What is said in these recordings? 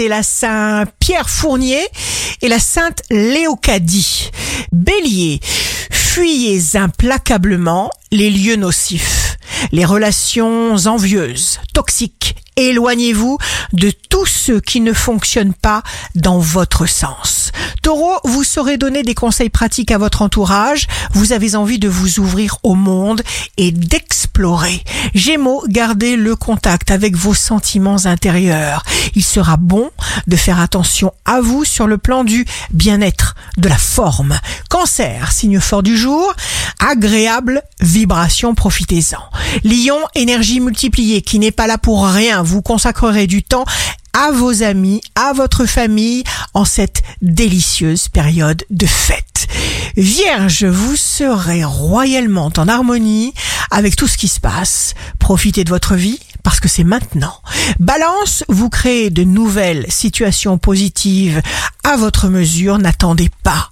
c'est la Saint Pierre Fournier et la Sainte Léocadie. Bélier, fuyez implacablement les lieux nocifs, les relations envieuses, toxiques. Éloignez-vous de tout ce qui ne fonctionne pas dans votre sens. Taureau, vous saurez donner des conseils pratiques à votre entourage. Vous avez envie de vous ouvrir au monde et d'explorer. Gémeaux, gardez le contact avec vos sentiments intérieurs. Il sera bon de faire attention à vous sur le plan du bien-être, de la forme. Cancer, signe fort du jour, agréable vibration, profitez-en. Lion, énergie multipliée qui n'est pas là pour rien. Vous consacrerez du temps à vos amis, à votre famille en cette délicieuse période de fête. Vierge, vous serez royalement en harmonie avec tout ce qui se passe. Profitez de votre vie parce que c'est maintenant. Balance, vous créez de nouvelles situations positives à votre mesure, n'attendez pas.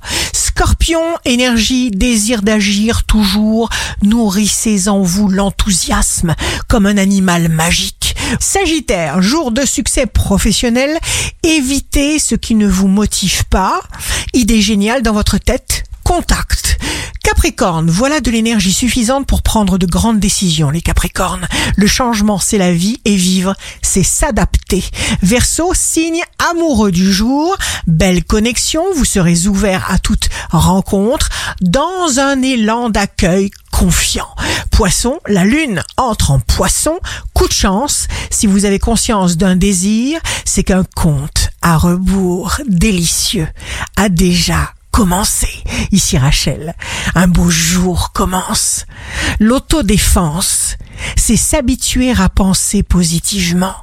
Scorpion, énergie, désir d'agir toujours, nourrissez en vous l'enthousiasme comme un animal magique. Sagittaire, jour de succès professionnel, évitez ce qui ne vous motive pas. Idée géniale dans votre tête, contact. Capricorne, voilà de l'énergie suffisante pour prendre de grandes décisions, les Capricornes. Le changement, c'est la vie et vivre, c'est s'adapter. Verseau, signe amoureux du jour, belle connexion, vous serez ouvert à toute rencontre dans un élan d'accueil confiant. Poisson, la lune entre en poisson, coup de chance, si vous avez conscience d'un désir, c'est qu'un conte à rebours délicieux a déjà commencé. Ici Rachel, un beau jour commence. L'autodéfense, c'est s'habituer à penser positivement.